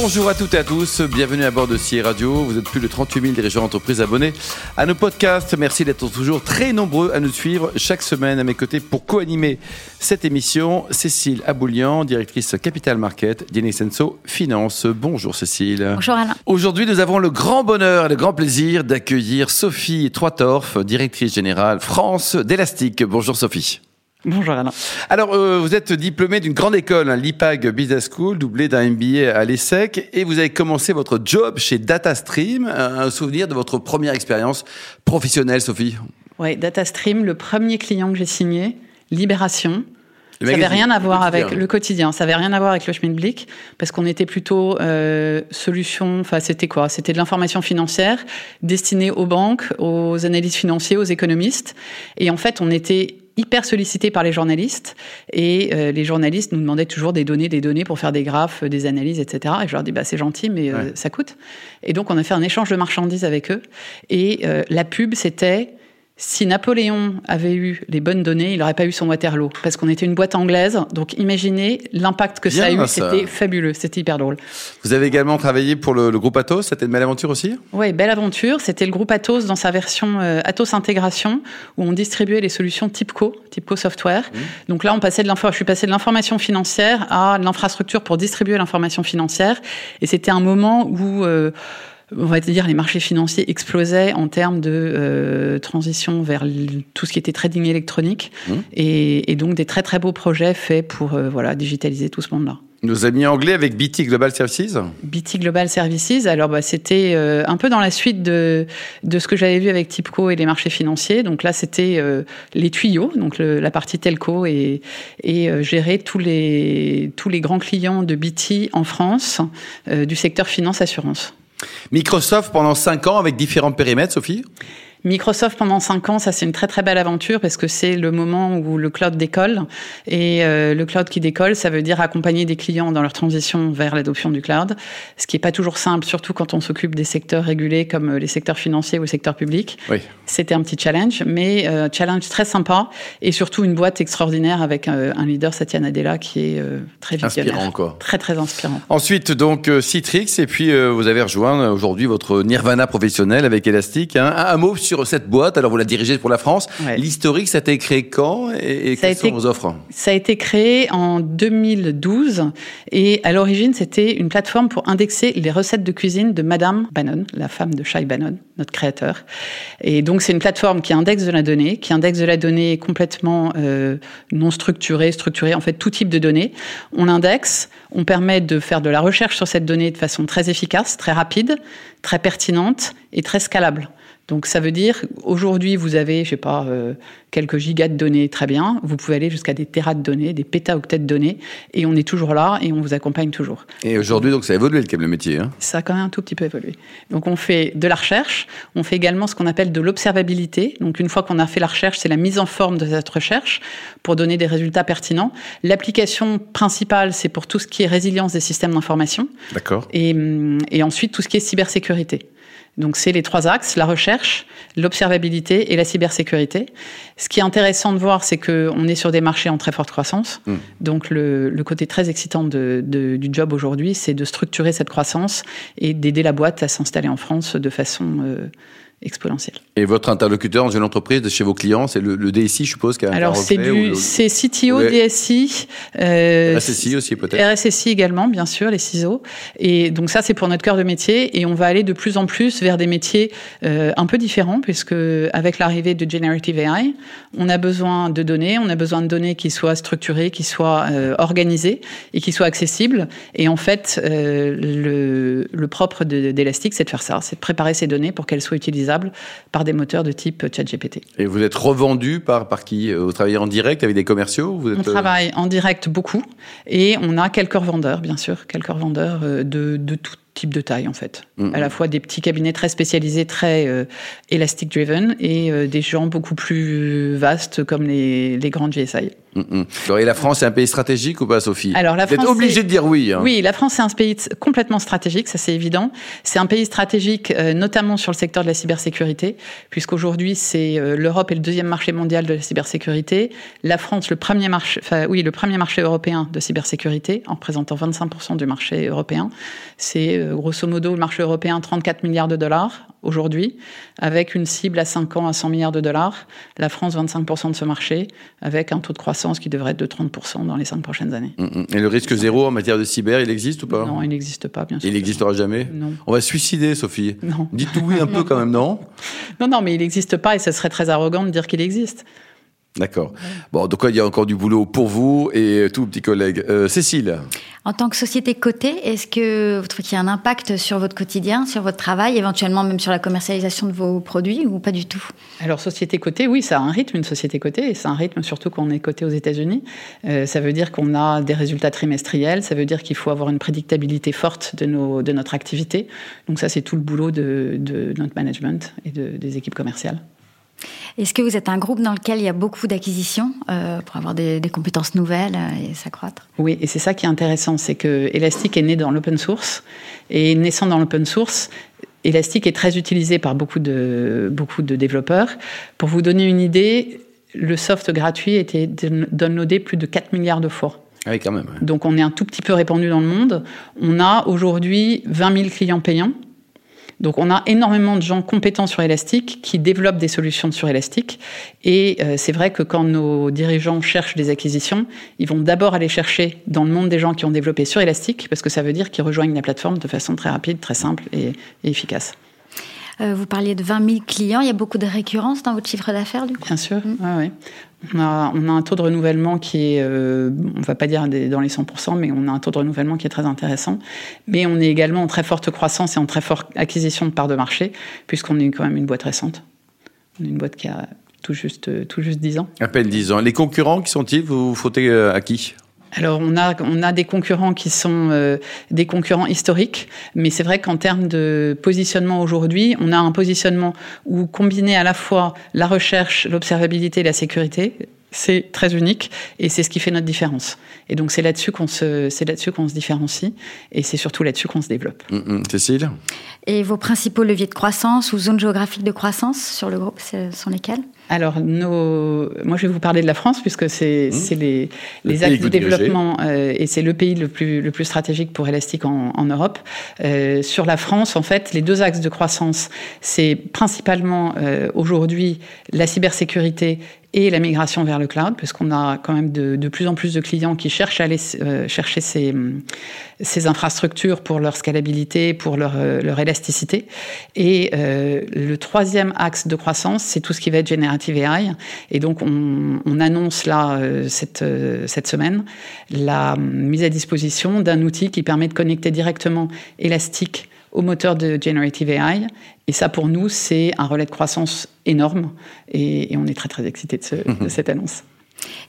Bonjour à toutes et à tous, bienvenue à bord de CIE Radio. Vous êtes plus de 38 000 dirigeants d'entreprise abonnés à nos podcasts. Merci d'être toujours très nombreux à nous suivre chaque semaine à mes côtés pour co-animer cette émission. Cécile Aboulian, directrice Capital Market d'Inexenso Finance. Bonjour Cécile. Bonjour Alain. Aujourd'hui, nous avons le grand bonheur et le grand plaisir d'accueillir Sophie Troitorf, directrice générale France d'Elastic. Bonjour Sophie. Bonjour Alain. Alors, euh, vous êtes diplômé d'une grande école, hein, l'IPAG Business School, doublé d'un MBA à l'ESSEC, et vous avez commencé votre job chez DataStream. Un souvenir de votre première expérience professionnelle, Sophie Oui, DataStream, le premier client que j'ai signé, Libération. ça n'avait rien à voir avec le quotidien, ça n'avait rien à voir avec le Schmidblick, parce qu'on était plutôt euh, solution, enfin c'était quoi? C'était de l'information financière destinée aux banques, aux analystes financiers, aux économistes. Et en fait, on était hyper sollicité par les journalistes et euh, les journalistes nous demandaient toujours des données, des données pour faire des graphes, des analyses, etc. Et je leur dis bah c'est gentil, mais euh, ça coûte. Et donc on a fait un échange de marchandises avec eux et euh, la pub c'était si Napoléon avait eu les bonnes données, il n'aurait pas eu son Waterloo, parce qu'on était une boîte anglaise. Donc imaginez l'impact que ça a eu, c'était fabuleux, c'était hyper drôle. Vous avez également travaillé pour le, groupe Atos, c'était une belle aventure aussi? Oui, belle aventure. C'était le groupe Atos dans sa version euh, Atos Intégration, où on distribuait les solutions TIPCO, TIPCO Software. Mmh. Donc là, on passait de je suis passé de l'information financière à l'infrastructure pour distribuer l'information financière. Et c'était un moment où... Euh, on va dire, les marchés financiers explosaient en termes de euh, transition vers tout ce qui était trading électronique, mmh. et, donc des très très beaux projets faits pour euh, voilà digitaliser tout ce monde-là. Nos amis anglais avec BT Global Services BT Global Services, alors bah, c'était euh, un peu dans la suite de, de ce que j'avais vu avec Tipco et les marchés financiers. Donc là, c'était les tuyaux, donc la partie telco et, et gérer tous les, tous les grands clients de BT en France du secteur finance-assurance. Microsoft pendant 5 ans avec différents périmètres, Sophie? Microsoft pendant cinq ans, ça c'est une très très belle aventure parce que c'est le moment où le cloud décolle et euh, le cloud qui décolle, ça veut dire accompagner des clients dans leur transition vers l'adoption du cloud, ce qui est pas toujours simple, surtout quand on s'occupe des secteurs régulés comme les secteurs financiers ou le secteur public. Oui. C'était un petit challenge, mais euh, challenge très sympa et surtout une boîte extraordinaire avec euh, un leader Satya Nadella qui est très visionnaire, inspirant quoi. très très inspirant. Ensuite donc Citrix et puis vous avez rejoint aujourd'hui votre Nirvana professionnel avec Elastic. Hein. Un, un mot sur cette boîte. Alors, vous la dirigez pour la France. L'historique, ça a été créé quand et, quelles sont vos offres Ça a été créé en 2012 et à l'origine, c'était une plateforme pour indexer les recettes de cuisine de Madame Bannon, la femme de Shai Bannon, notre créateur. Et donc, c'est une plateforme qui indexe de la donnée, qui indexe de la donnée complètement euh, non structurée, structurée, en fait, tout type de données. On indexe, on permet de faire de la recherche sur cette donnée de façon très efficace, très rapide, très pertinente et très scalable. Donc ça veut dire aujourd'hui vous avez je sais pas euh, quelques gigas de données très bien, vous pouvez aller jusqu'à des terras de données, des pétaoctets de données et on est toujours là et on vous accompagne toujours. Et aujourd'hui donc ça a évolué le métier hein Ça a quand même un tout petit peu évolué. Donc on fait de la recherche, on fait également ce qu'on appelle de l'observabilité. Donc une fois qu'on a fait la recherche, c'est la mise en forme de cette recherche pour donner des résultats pertinents. L'application principale c'est pour tout ce qui est résilience des systèmes d'information. D'accord. Et, et ensuite tout ce qui est cybersécurité. Donc c'est les trois axes, la recherche, l'observabilité et la cybersécurité. Ce qui est intéressant de voir, c'est qu'on est sur des marchés en très forte croissance. Hmm. Donc le, côté très excitant du job aujourd'hui, c'est de structurer cette croissance et d'aider la boîte à s'installer en France de façon euh, exponentielle. Et votre interlocuteur dans une entreprise de chez vos clients, c'est le, DSI, je suppose, qui a Alors c'est du, c'est CTO, DSI, euh, RSSI aussi peut-être. RSSI également, bien sûr, les CISO. Et donc ça, c'est pour notre cœur de métier, et on va aller de plus en plus vers des métiers euh, un peu différents, puisque avec l'arrivée de generative AI, on a besoin de données, on a besoin de données qui soient structurées, qui soient euh, organisées et qui soient accessibles. Et en fait, le, le propre d'Elastic, c'est de faire ça, c'est de préparer ces données pour qu'elles soient utilisées par des moteurs de type ChatGPT. Et vous êtes revendu par, par qui? Vous travaillez en direct avec des commerciaux vous êtes... On travaille en direct beaucoup et on a quelques revendeurs, bien sûr, quelques revendeurs euh, de, de tout type de taille en fait. Mm-hmm. À la fois des petits cabinets très spécialisés, très euh, elastic driven, et euh, des gens beaucoup plus vastes comme les, les grandes GSI. Et la France est un pays stratégique ou pas, Sophie? Alors la France, Vous êtes obligé de dire oui. Hein. Oui, la France c'est un pays complètement stratégique, ça c'est évident. C'est un pays stratégique, euh, notamment sur le secteur de la cybersécurité, puisqu'aujourd'hui c'est euh, l'Europe est le deuxième marché mondial de la cybersécurité, la France le premier marché, enfin oui, le premier marché européen de cybersécurité, en représentant 25% du marché européen. C'est grosso modo le marché européen 34 milliards de dollars aujourd'hui, avec une cible à 5 ans à 100 milliards de dollars. La France 25% de ce marché, avec un taux de croissance qui devrait être de 30% dans les 5 prochaines années. Mm, mm. Et le risque zéro en matière de cyber, il existe ou pas? Non, il n'existe pas, bien sûr. Il n'existera jamais? Non. On va suicider, Sophie. Non. Dites oui un peu quand même, non? Non, non, mais il n'existe pas et ce serait très arrogant de dire qu'il existe. D'accord. Bon, donc il y a encore du boulot pour vous et tous vos petits collègues. Euh, Cécile En tant que société cotée, est-ce que vous trouvez qu'il y a un impact sur votre quotidien, sur votre travail, éventuellement même sur la commercialisation de vos produits ou pas du tout? Alors, société cotée, oui, ça a un rythme, une société cotée, et c'est un rythme surtout quand on est coté aux États-Unis. Euh, ça veut dire qu'on a des résultats trimestriels, ça veut dire qu'il faut avoir une prédictabilité forte de, nos, de notre activité. Donc, ça, c'est tout le boulot de, de notre management et de, des équipes commerciales. Est-ce que vous êtes un groupe dans lequel il y a beaucoup d'acquisitions euh, pour avoir des, compétences nouvelles euh, et s'accroître? Oui, et c'est ça qui est intéressant, c'est que Elastic est né dans l'open source et naissant dans l'open source, Elastic est très utilisé par beaucoup de, beaucoup de développeurs. Pour vous donner une idée, le soft gratuit a été downloadé plus de 4 milliards de fois. Ah oui, quand même. Donc on est un tout petit peu répandu dans le monde. On a aujourd'hui 20 000 clients payants donc on a énormément de gens compétents sur Elastic qui développent des solutions sur Elastic. Et euh, c'est vrai que quand nos dirigeants cherchent des acquisitions, ils vont d'abord aller chercher dans le monde des gens qui ont développé sur Elastic, parce que ça veut dire qu'ils rejoignent la plateforme de façon très rapide, très simple et, efficace. Euh, vous parliez de 20 000 clients. Il y a beaucoup de récurrence dans votre chiffre d'affaires, du coup Bien sûr, mmh. oui. On a, un taux de renouvellement qui est, euh, on va pas dire dans les 100%, mais on a un taux de renouvellement qui est très intéressant. Mais on est également en très forte croissance et en très forte acquisition de parts de marché, puisqu'on est quand même une boîte récente. On est une boîte qui a tout juste, tout juste 10 ans. À peine 10 ans. Les concurrents, qui sont-ils? Vous vous euh, à qui? Alors on a on a des concurrents qui sont euh, des concurrents historiques, mais c'est vrai qu'en termes de positionnement aujourd'hui, on a un positionnement où combiné à la fois la recherche, l'observabilité, la sécurité, c'est très unique et c'est ce qui fait notre différence. Et donc c'est là-dessus qu'on se, c'est là-dessus qu'on se différencie et c'est surtout là-dessus qu'on se développe. Mm, mm. Cécile? Et vos principaux leviers de croissance ou zones géographiques de croissance sur le groupe, ce sont lesquels? Alors, nos... moi, je vais vous parler de la France, puisque c'est mmh. les, les actes de développement euh, et c'est le pays le plus, le plus stratégique pour Elastic en, en Europe. Euh, sur la France, en fait, les deux axes de croissance, c'est principalement euh, aujourd'hui la cybersécurité et la migration vers le cloud, puisqu'on a quand même de, plus en plus de clients qui cherchent à aller euh, chercher ces, ces, infrastructures pour leur scalabilité, pour leur, euh, leur élasticité. Et euh, le troisième axe de croissance, c'est tout ce qui va être Generative AI. Et donc, on, on annonce là, cette, cette semaine, la mise à disposition d'un outil qui permet de connecter directement Elastic au moteur de Generative AI. Et ça, pour nous, c'est un relais de croissance énorme. Et, on est très, très excités de, de mhm. cette annonce.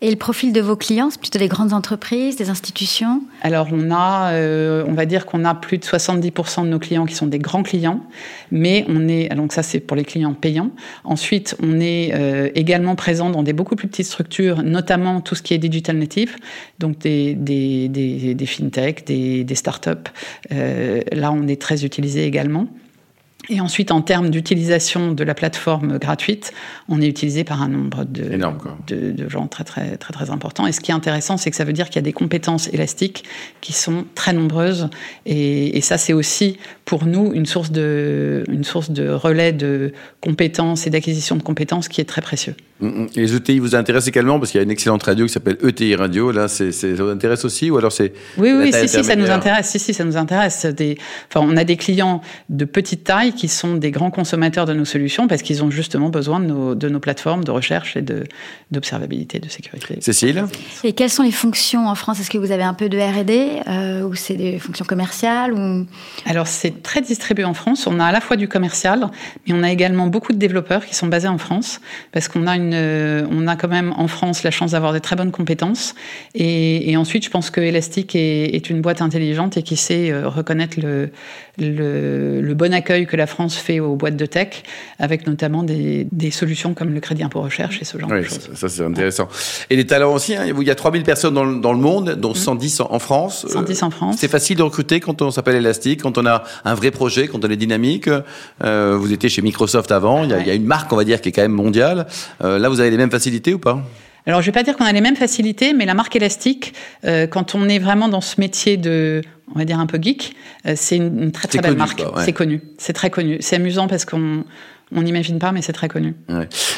Et le profil de vos clients, c'est plutôt des grandes entreprises, des institutions Alors, on a, euh, on va dire qu'on a plus de 70% de nos clients qui sont des grands clients, mais on est, donc ça c'est pour les clients payants. Ensuite, on est euh, également présent dans des beaucoup plus petites structures, notamment tout ce qui est digital native, donc des, des, des, des fintech, des, des startups. Euh, là, on est très utilisé également. Et ensuite, en termes d'utilisation de la plateforme gratuite, on est utilisé par un nombre de, de, de, gens très, très, très, très important. Et ce qui est intéressant, c'est que ça veut dire qu'il y a des compétences élastiques qui sont très nombreuses. Et, et ça, c'est aussi pour nous une source de, une source de relais de compétences et d'acquisition de compétences qui est très précieux. Et les ETI vous intéressent également parce qu'il y a une excellente radio qui s'appelle ETI Radio. Là, c'est, ça vous intéresse aussi ou alors c'est Oui, oui, si, si, ça nous intéresse. Si, si, ça nous intéresse. Des, enfin, on a des clients de petite taille qui sont des grands consommateurs de nos solutions parce qu'ils ont justement besoin de nos, de nos plateformes de recherche et de, d'observabilité, de sécurité. Cécile Et quelles sont les fonctions en France? Est-ce que vous avez un peu de R&D euh, ou c'est des fonctions commerciales ou... Alors, c'est très distribué en France. On a à la fois du commercial, mais on a également beaucoup de développeurs qui sont basés en France parce qu'on a une une, on a quand même en France la chance d'avoir des très bonnes compétences. Et, ensuite, je pense que Elastic est, une boîte intelligente et qui sait reconnaître le, le, bon accueil que la France fait aux boîtes de tech, avec notamment des, solutions comme le crédit impôt recherche et ce genre de choses. Ça, c'est intéressant. Et les talents aussi, hein, il y a 3000 personnes dans, dans le monde, dont 110 mm. en France. 110 en France. C'est facile de recruter quand on s'appelle Elastic, quand on a un vrai projet, quand on est dynamique. Euh, vous étiez chez Microsoft avant, il y, a, il y, a, une marque, on va dire, qui est quand même mondiale. Euh, là, vous avez les mêmes facilités ou pas alors, je vais pas dire qu'on a les mêmes facilités, mais la marque élastique, euh, quand on est vraiment dans ce métier de, on va dire un peu geek, euh, c'est une, très très belle marque. C'est connu, c'est très connu. C'est amusant parce qu'on on n'imagine pas, mais c'est très connu.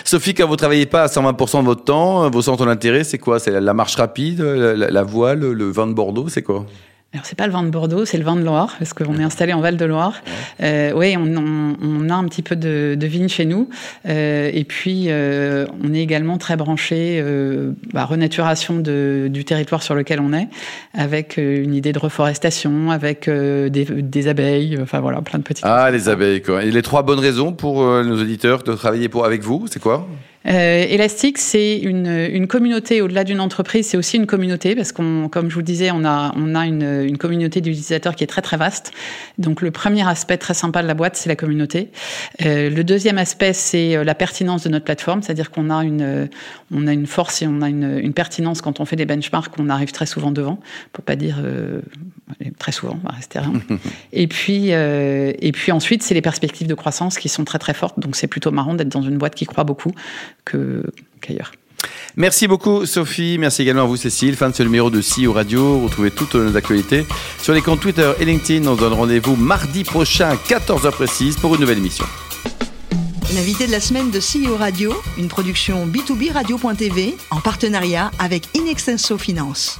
Sophie, quand vous travaillez pas à 120% de votre temps, vos centres d'intérêt, c'est quoi? C'est la marche rapide, la, voile, le vin de Bordeaux, c'est quoi? Alors c'est pas le vin de Bordeaux, c'est le vin de Loire, parce qu'on est installé en Val de Loire. Euh, oui, on, on, on, a un petit peu de, de vigne chez nous, euh, et puis euh, on est également très branché euh, bah, renaturation de, du territoire sur lequel on est, avec euh, une idée de reforestation, avec euh, des, des, abeilles, enfin voilà, plein de petites. Ah, les abeilles quoi. Et les trois bonnes raisons pour nos auditeurs de travailler pour avec vous, c'est quoi? Euh, Elastic, c'est une, une, communauté au-delà d'une entreprise, c'est aussi une communauté parce qu'on, comme je vous disais, on a, on a une, une communauté d'utilisateurs qui est très très vaste. Donc le premier aspect très sympa de la boîte, c'est la communauté. Euh, le deuxième aspect, c'est euh, la pertinence de notre plateforme, c'est-à-dire qu'on a une, on a une force et on a une, une, pertinence quand on fait des benchmarks, on arrive très souvent devant, pour pas dire euh, très souvent, on va rester et puis, euh, et puis ensuite, c'est les perspectives de croissance qui sont très très fortes. Donc c'est plutôt marrant d'être dans une boîte qui croit beaucoup qu'ailleurs. Merci beaucoup Sophie, merci également à vous Cécile, fin de ce numéro de CEO Radio. Retrouvez toutes nos actualités sur les comptes Twitter et LinkedIn. On se donne rendez-vous mardi prochain, 14h précise, pour une nouvelle émission. L'invité de la semaine de CEO Radio, une production B2B Radio.tv en partenariat avec Inextenso Finance.